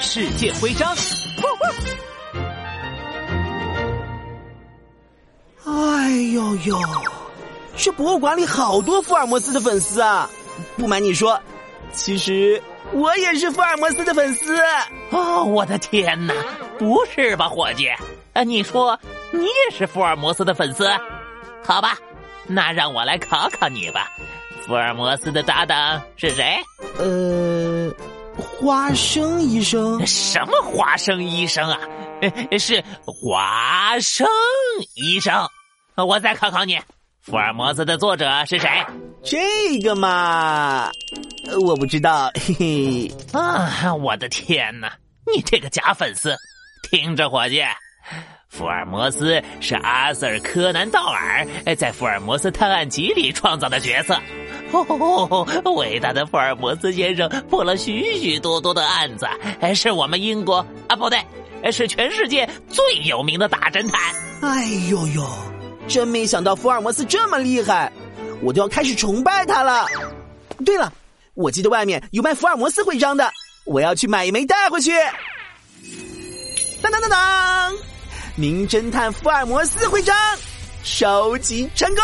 世界徽章。哎呦呦，这博物馆里好多福尔摩斯的粉丝啊！不瞒你说，其实我也是福尔摩斯的粉丝。哦，我的天哪！不是吧，伙计？啊，你说你也是福尔摩斯的粉丝？好吧，那让我来考考你吧。福尔摩斯的搭档是谁？呃，花生医生。什么花生医生啊？是花生医生。我再考考你，福尔摩斯的作者是谁？这个嘛，我不知道。嘿嘿。啊，我的天哪！你这个假粉丝，听着，伙计。福尔摩斯是阿瑟·柯南·道尔在《福尔摩斯探案集》里创造的角色。哦，伟大的福尔摩斯先生破了许许多多的案子，是我们英国啊，不对，是全世界最有名的大侦探。哎呦呦，真没想到福尔摩斯这么厉害，我就要开始崇拜他了。对了，我记得外面有卖福尔摩斯徽章的，我要去买一枚带回去。当当当当！名侦探福尔摩斯徽章收集成功。